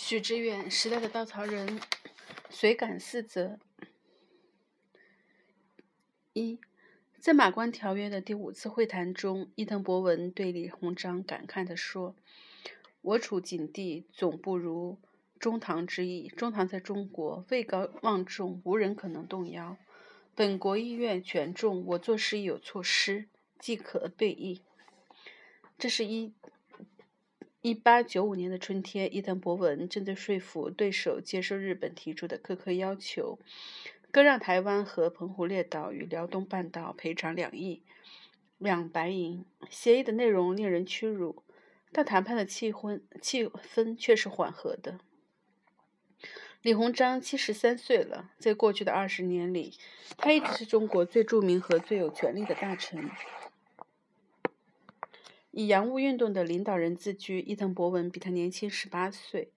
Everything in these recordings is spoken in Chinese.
许知远，时代的稻草人，随感四则。一，在马关条约的第五次会谈中，伊藤博文对李鸿章感慨地说：“我处境地，总不如中堂之意。中堂在中国位高望重，无人可能动摇。本国意愿权重，我做事亦有措施，即可对议。”这是一。一八九五年的春天，伊藤博文正在说服对手接受日本提出的苛刻要求，割让台湾和澎湖列岛与辽东半岛，赔偿两亿两白银。协议的内容令人屈辱，但谈判的气氛气氛却是缓和的。李鸿章七十三岁了，在过去的二十年里，他一直是中国最著名和最有权力的大臣。以洋务运动的领导人自居，伊藤博文比他年轻十八岁，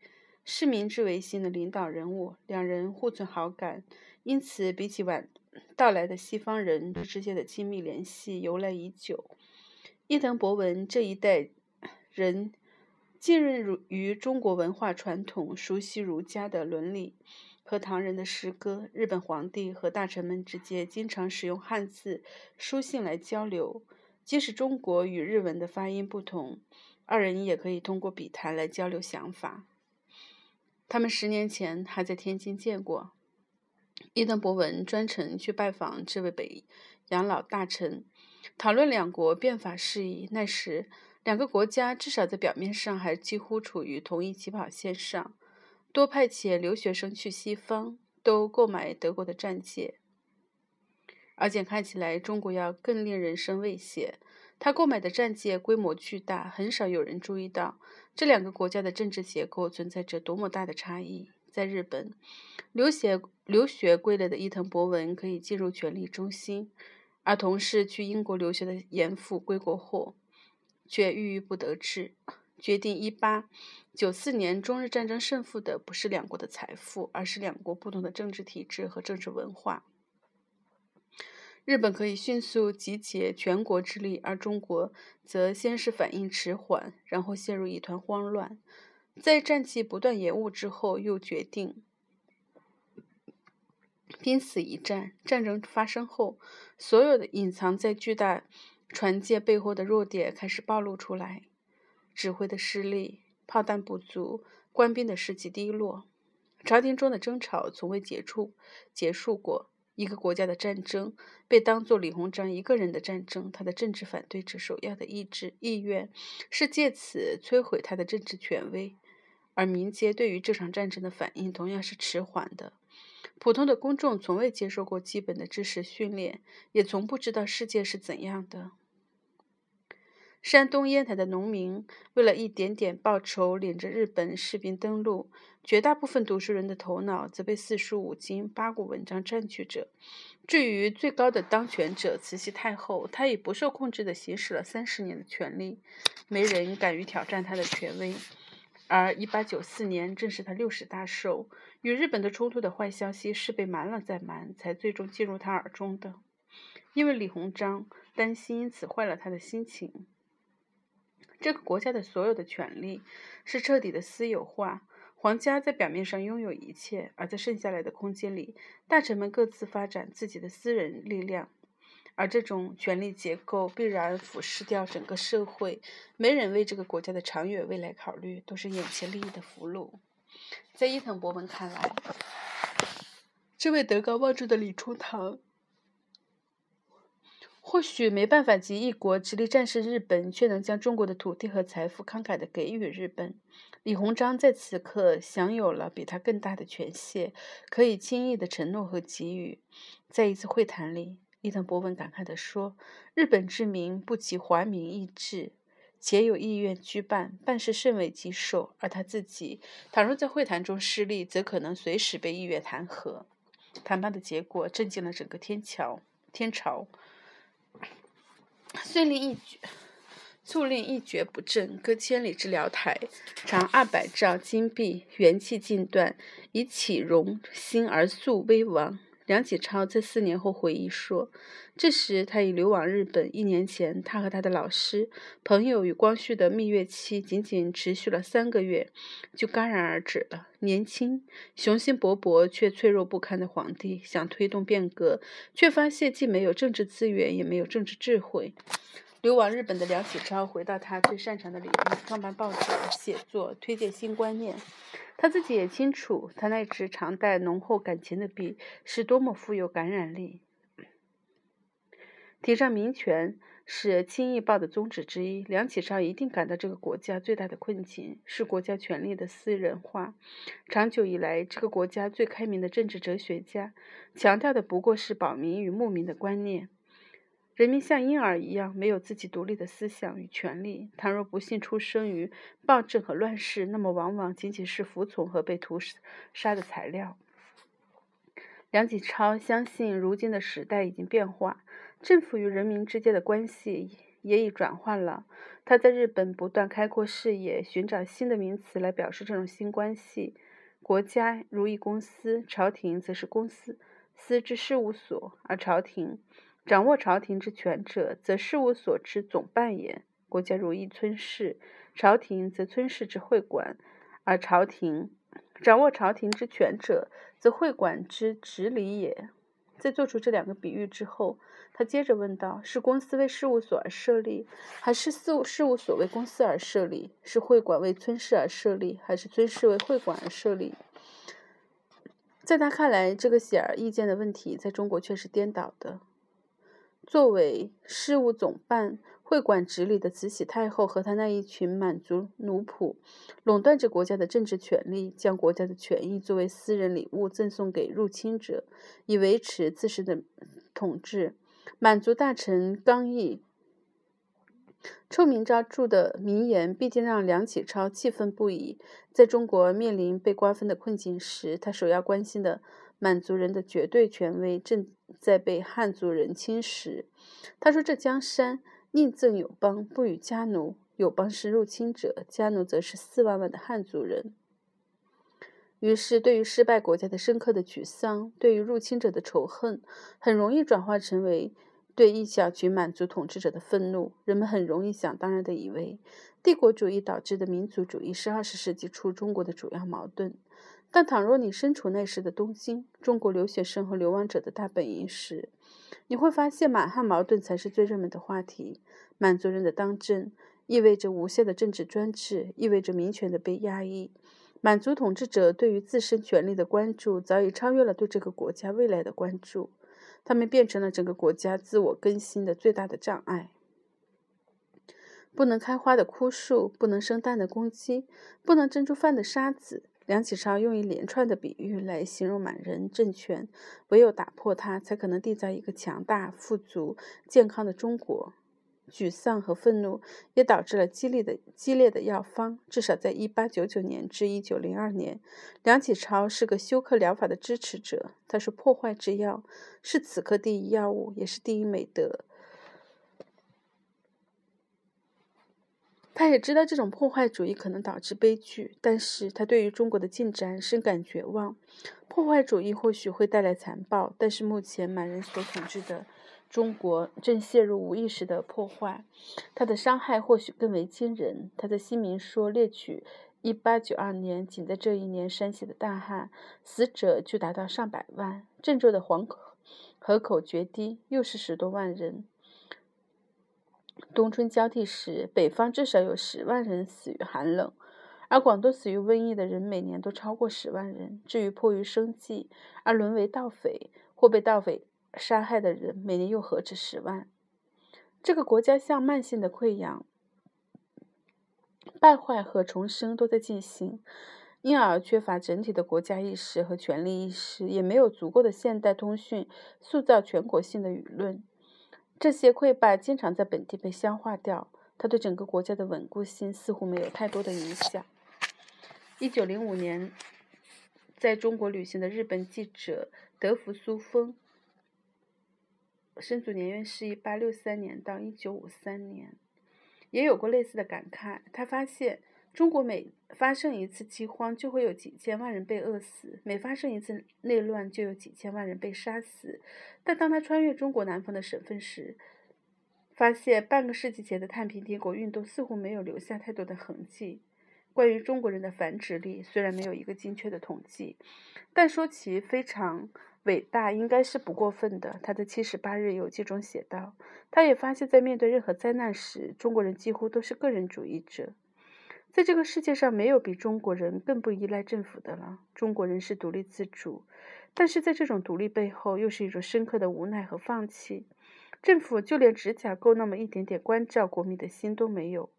是明治维新的领导人物，两人互存好感，因此比起晚到来的西方人，之间的亲密联系由来已久。伊藤博文这一代人浸润于中国文化传统，熟悉儒家的伦理和唐人的诗歌。日本皇帝和大臣们之间经常使用汉字书信来交流。即使中国与日文的发音不同，二人也可以通过笔谈来交流想法。他们十年前还在天津见过。伊藤博文专程去拜访这位北洋老大臣，讨论两国变法事宜。那时，两个国家至少在表面上还几乎处于同一起跑线上。多派遣留学生去西方，都购买德国的战舰。而且看起来，中国要更令人生畏胁。他购买的战舰规模巨大，很少有人注意到这两个国家的政治结构存在着多么大的差异。在日本，留学留学归来的伊藤博文可以进入权力中心，而同是去英国留学的严复归国后，却郁郁不得志。决定一八九四年中日战争胜负的不是两国的财富，而是两国不同的政治体制和政治文化。日本可以迅速集结全国之力，而中国则先是反应迟缓，然后陷入一团慌乱。在战绩不断延误之后，又决定拼死一战。战争发生后，所有的隐藏在巨大船舰背后的弱点开始暴露出来：指挥的失利、炮弹不足、官兵的士气低落。朝廷中的争吵从未结束结束过。一个国家的战争被当作李鸿章一个人的战争，他的政治反对者首要的意志意愿是借此摧毁他的政治权威，而民间对于这场战争的反应同样是迟缓的。普通的公众从未接受过基本的知识训练，也从不知道世界是怎样的。山东烟台的农民为了一点点报酬，领着日本士兵登陆。绝大部分读书人的头脑则被四书五经、八股文章占据着。至于最高的当权者慈禧太后，她已不受控制地行使了三十年的权力，没人敢于挑战她的权威。而一八九四年正是她六十大寿，与日本的冲突的坏消息是被瞒了再瞒，才最终进入她耳中的。因为李鸿章担心，因此坏了他的心情。这个国家的所有的权力是彻底的私有化，皇家在表面上拥有一切，而在剩下来的空间里，大臣们各自发展自己的私人力量，而这种权力结构必然腐蚀掉整个社会。没人为这个国家的长远未来考虑，都是眼前利益的俘虏。在伊藤博文看来，这位德高望重的李初堂。或许没办法集一国之力战胜日本，却能将中国的土地和财富慷慨地给予日本。李鸿章在此刻享有了比他更大的权限，可以轻易地承诺和给予。在一次会谈里，伊藤博文感慨地说：“日本之民不及华民意志，且有意愿居办，办事甚为棘手。而他自己，倘若在会谈中失利，则可能随时被议员弹劾。”谈判的结果震惊了整个天朝。天朝。遂令一决，促令一蹶不振，隔千里之辽台，长二百丈金壁，元气尽断，以启荣兴而肃威王。梁启超在四年后回忆说：“这时他已流亡日本，一年前他和他的老师、朋友与光绪的蜜月期仅仅持续了三个月，就戛然而止了。年轻、雄心勃勃却脆弱不堪的皇帝想推动变革，却发现既没有政治资源，也没有政治智慧。”流亡日本的梁启超回到他最擅长的领域，创办报纸、写作、推荐新观念。他自己也清楚，他那支常带浓厚感情的笔是多么富有感染力。提倡民权是《清议报》的宗旨之一。梁启超一定感到这个国家最大的困境是国家权力的私人化。长久以来，这个国家最开明的政治哲学家强调的不过是保民与牧民的观念。人民像婴儿一样，没有自己独立的思想与权利。倘若不幸出生于暴政和乱世，那么往往仅仅是服从和被屠杀的材料。梁启超相信，如今的时代已经变化，政府与人民之间的关系也已转换了。他在日本不断开阔视野，寻找新的名词来表示这种新关系。国家如一公司，朝廷则是公司司之事务所，而朝廷。掌握朝廷之权者，则事务所之总办也；国家如一村市，朝廷则村市之会馆，而朝廷掌握朝廷之权者，则会馆之执理也。在做出这两个比喻之后，他接着问道：是公司为事务所而设立，还是事务事务所为公司而设立？是会馆为村市而设立，还是村市为会馆而设立？在他看来，这个显而易见的问题，在中国却是颠倒的。作为事务总办、会馆直理的慈禧太后和她那一群满族奴仆，垄断着国家的政治权力，将国家的权益作为私人礼物赠送给入侵者，以维持自身的统治。满族大臣刚毅、臭名昭著的名言，毕竟让梁启超气愤不已。在中国面临被瓜分的困境时，他首要关心的。满族人的绝对权威正在被汉族人侵蚀。他说：“这江山宁赠友邦，不与家奴。友邦是入侵者，家奴则是四万万的汉族人。”于是，对于失败国家的深刻的沮丧，对于入侵者的仇恨，很容易转化成为对一小群满族统治者的愤怒。人们很容易想当然地以为，帝国主义导致的民族主义是二十世纪初中国的主要矛盾。但倘若你身处那时的东京，中国留学生和流亡者的大本营时，你会发现满汉矛盾才是最热门的话题。满族人的当政意味着无限的政治专制，意味着民权的被压抑。满族统治者对于自身权力的关注早已超越了对这个国家未来的关注，他们变成了整个国家自我更新的最大的障碍。不能开花的枯树，不能生蛋的公鸡，不能蒸出饭的沙子。梁启超用一连串的比喻来形容满人政权，唯有打破它，才可能缔造一个强大、富足、健康的中国。沮丧和愤怒也导致了激烈的激烈的药方。至少在1899年至1902年，梁启超是个休克疗法的支持者。他是：“破坏之药是此刻第一药物，也是第一美德。”他也知道这种破坏主义可能导致悲剧，但是他对于中国的进展深感绝望。破坏主义或许会带来残暴，但是目前满人所统治的中国正陷入无意识的破坏，它的伤害或许更为惊人。他在新民说列举1892年，仅在这一年山西的大旱，死者就达到上百万；郑州的黄河口决堤，又是十多万人。冬春交替时，北方至少有十万人死于寒冷，而广东死于瘟疫的人每年都超过十万人。至于迫于生计而沦为盗匪或被盗匪杀害的人，每年又何止十万。这个国家像慢性的溃疡，败坏和重生都在进行，因而缺乏整体的国家意识和权力意识，也没有足够的现代通讯塑造全国性的舆论。这些溃败经常在本地被消化掉，它对整个国家的稳固性似乎没有太多的影响。一九零五年，在中国旅行的日本记者德福苏峰，生卒年月是一八六三年到一九五三年，也有过类似的感慨。他发现中国每发生一次饥荒，就会有几千万人被饿死；每发生一次内乱，就有几千万人被杀死。但当他穿越中国南方的省份时，发现半个世纪前的太平天国运动似乎没有留下太多的痕迹。关于中国人的繁殖力，虽然没有一个精确的统计，但说其非常伟大，应该是不过分的。他在七十八日游记中写道：“他也发现，在面对任何灾难时，中国人几乎都是个人主义者。在这个世界上，没有比中国人更不依赖政府的了。中国人是独立自主，但是在这种独立背后，又是一种深刻的无奈和放弃。政府就连指甲够那么一点点关照国民的心都没有。”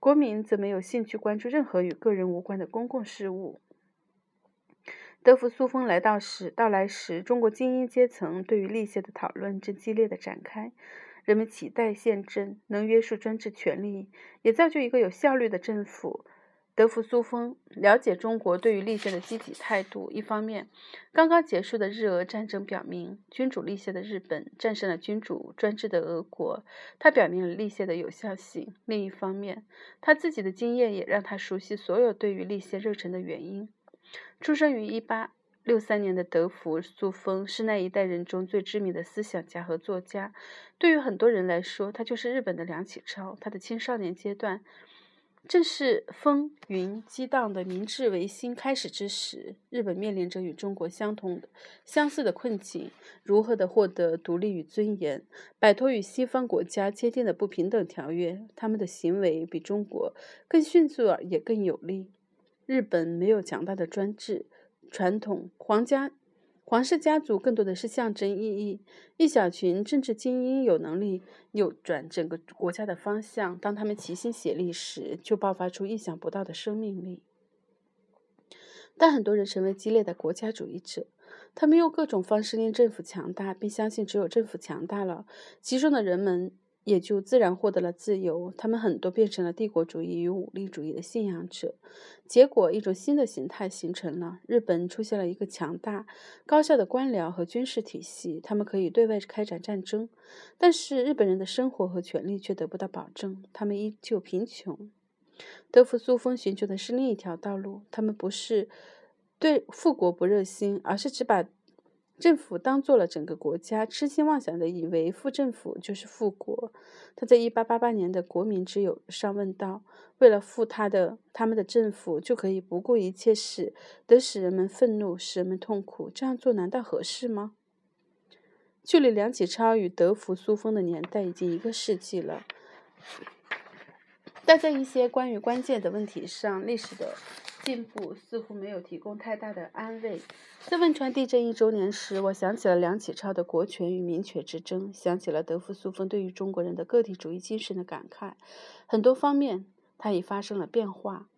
国民则没有兴趣关注任何与个人无关的公共事务。德福苏峰来到时，到来时，中国精英阶层对于立宪的讨论正激烈的展开。人们期待宪政能约束专制权力，也造就一个有效率的政府。德福苏峰了解中国对于立宪的积极态度。一方面，刚刚结束的日俄战争表明，君主立宪的日本战胜了君主专制的俄国，他表明了立宪的有效性。另一方面，他自己的经验也让他熟悉所有对于立宪热忱的原因。出生于一八六三年的德福苏峰是那一代人中最知名的思想家和作家。对于很多人来说，他就是日本的梁启超。他的青少年阶段。正是风云激荡的明治维新开始之时，日本面临着与中国相同的、相似的困境：如何的获得独立与尊严，摆脱与西方国家签订的不平等条约？他们的行为比中国更迅速，也更有力。日本没有强大的专制传统，皇家。皇室家族更多的是象征意义，一小群政治精英有能力扭转整个国家的方向。当他们齐心协力时，就爆发出意想不到的生命力。但很多人成为激烈的国家主义者，他们用各种方式令政府强大，并相信只有政府强大了，其中的人们。也就自然获得了自由。他们很多变成了帝国主义与武力主义的信仰者，结果一种新的形态形成了。日本出现了一个强大、高效的官僚和军事体系，他们可以对外开展战争，但是日本人的生活和权利却得不到保证，他们依旧贫穷。德福苏峰寻求的是另一条道路，他们不是对富国不热心，而是只把。政府当做了整个国家，痴心妄想的以为副政府就是富国。他在1888年的《国民之友》上问道：“为了富他的他们的政府，就可以不顾一切使得使人们愤怒，使人们痛苦？这样做难道合适吗？”距离梁启超与德福苏峰的年代已经一个世纪了，但在一些关于关键的问题上，历史的。进步似乎没有提供太大的安慰。在汶川地震一周年时，我想起了梁启超的国权与民权之争，想起了德福苏峰对于中国人的个体主义精神的感慨。很多方面，它已发生了变化。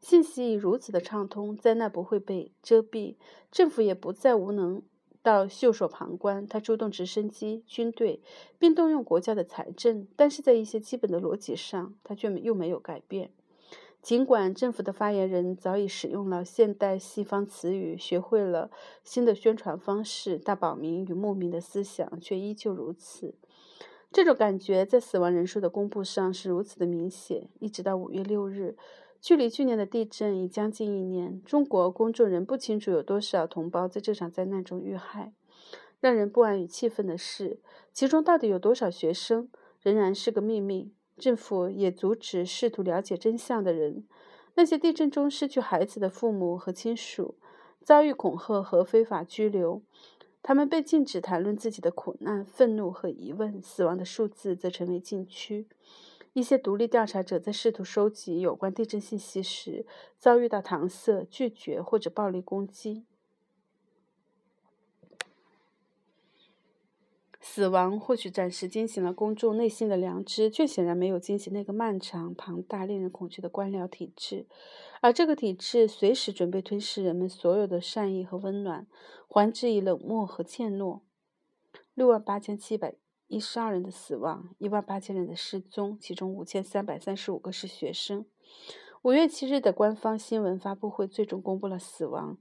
信息已如此的畅通，灾难不会被遮蔽，政府也不再无能到袖手旁观。他出动直升机、军队，并动用国家的财政，但是在一些基本的逻辑上，他却又没有改变。尽管政府的发言人早已使用了现代西方词语，学会了新的宣传方式，大保民与牧民的思想却依旧如此。这种感觉在死亡人数的公布上是如此的明显。一直到五月六日，距离去年的地震已将近一年，中国公众仍不清楚有多少同胞在这场灾难中遇害。让人不安与气愤的是，其中到底有多少学生仍然是个秘密。政府也阻止试图了解真相的人。那些地震中失去孩子的父母和亲属遭遇恐吓和非法拘留，他们被禁止谈论自己的苦难、愤怒和疑问。死亡的数字则成为禁区。一些独立调查者在试图收集有关地震信息时，遭遇到搪塞、拒绝或者暴力攻击。死亡或许暂时惊醒了公众内心的良知，却显然没有惊醒那个漫长、庞大、令人恐惧的官僚体制。而这个体制随时准备吞噬人们所有的善意和温暖，还之以冷漠和怯懦。六万八千七百一十二人的死亡，一万八千人的失踪，其中五千三百三十五个是学生。五月七日的官方新闻发布会最终公布了死亡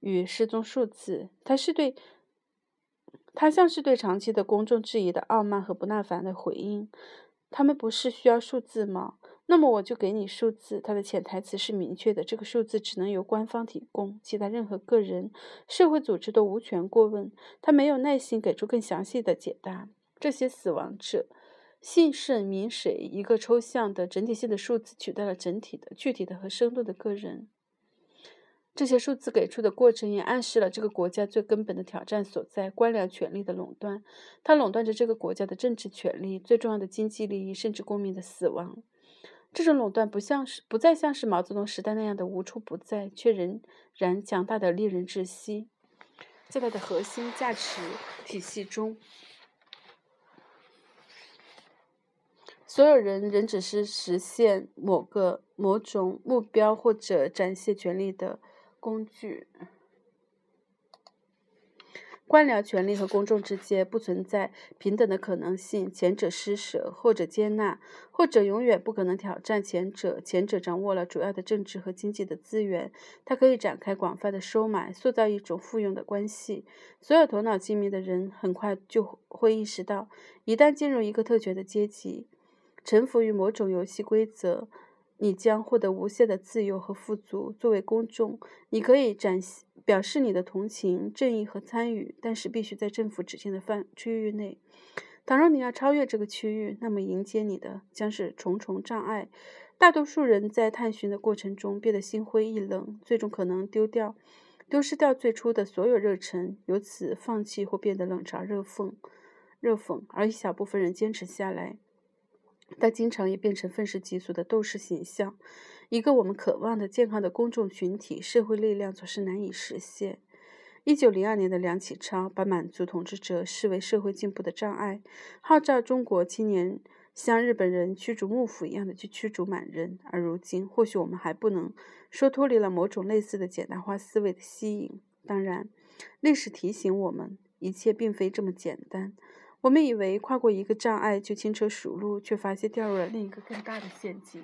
与失踪数字。它是对。他像是对长期的公众质疑的傲慢和不耐烦的回应。他们不是需要数字吗？那么我就给你数字，它的潜台词是明确的。这个数字只能由官方提供，其他任何个人、社会组织都无权过问。他没有耐心给出更详细的解答。这些死亡者，姓甚名谁？一个抽象的整体性的数字取代了整体的、具体的和生动的个人。这些数字给出的过程也暗示了这个国家最根本的挑战所在：官僚权力的垄断。它垄断着这个国家的政治权利、最重要的经济利益，甚至公民的死亡。这种垄断不像是不再像是毛泽东时代那样的无处不在，却仍然强大的令人窒息。在它的核心价值体系中，所有人仍只是实现某个某种目标或者展现权力的工具。官僚权力和公众之间不存在平等的可能性，前者施舍，后者接纳，后者永远不可能挑战前者。前者掌握了主要的政治和经济的资源，它可以展开广泛的收买，塑造一种附庸的关系。所有头脑精明的人很快就会意识到，一旦进入一个特权的阶级，臣服于某种游戏规则。你将获得无限的自由和富足。作为公众，你可以展示表示你的同情、正义和参与，但是必须在政府指定的范区域内。倘若你要超越这个区域，那么迎接你的将是重重障碍。大多数人在探寻的过程中变得心灰意冷，最终可能丢掉、丢失掉最初的所有热忱，由此放弃或变得冷嘲热讽、热讽。而一小部分人坚持下来。但经常也变成愤世嫉俗的斗士形象，一个我们渴望的健康的公众群体，社会力量总是难以实现。一九零二年的梁启超把满族统治者视为社会进步的障碍，号召中国青年像日本人驱逐幕府一样的去驱逐满人。而如今，或许我们还不能说脱离了某种类似的简单化思维的吸引。当然，历史提醒我们，一切并非这么简单。我们以为跨过一个障碍就轻车熟路，却发现掉入了另一个更大的陷阱。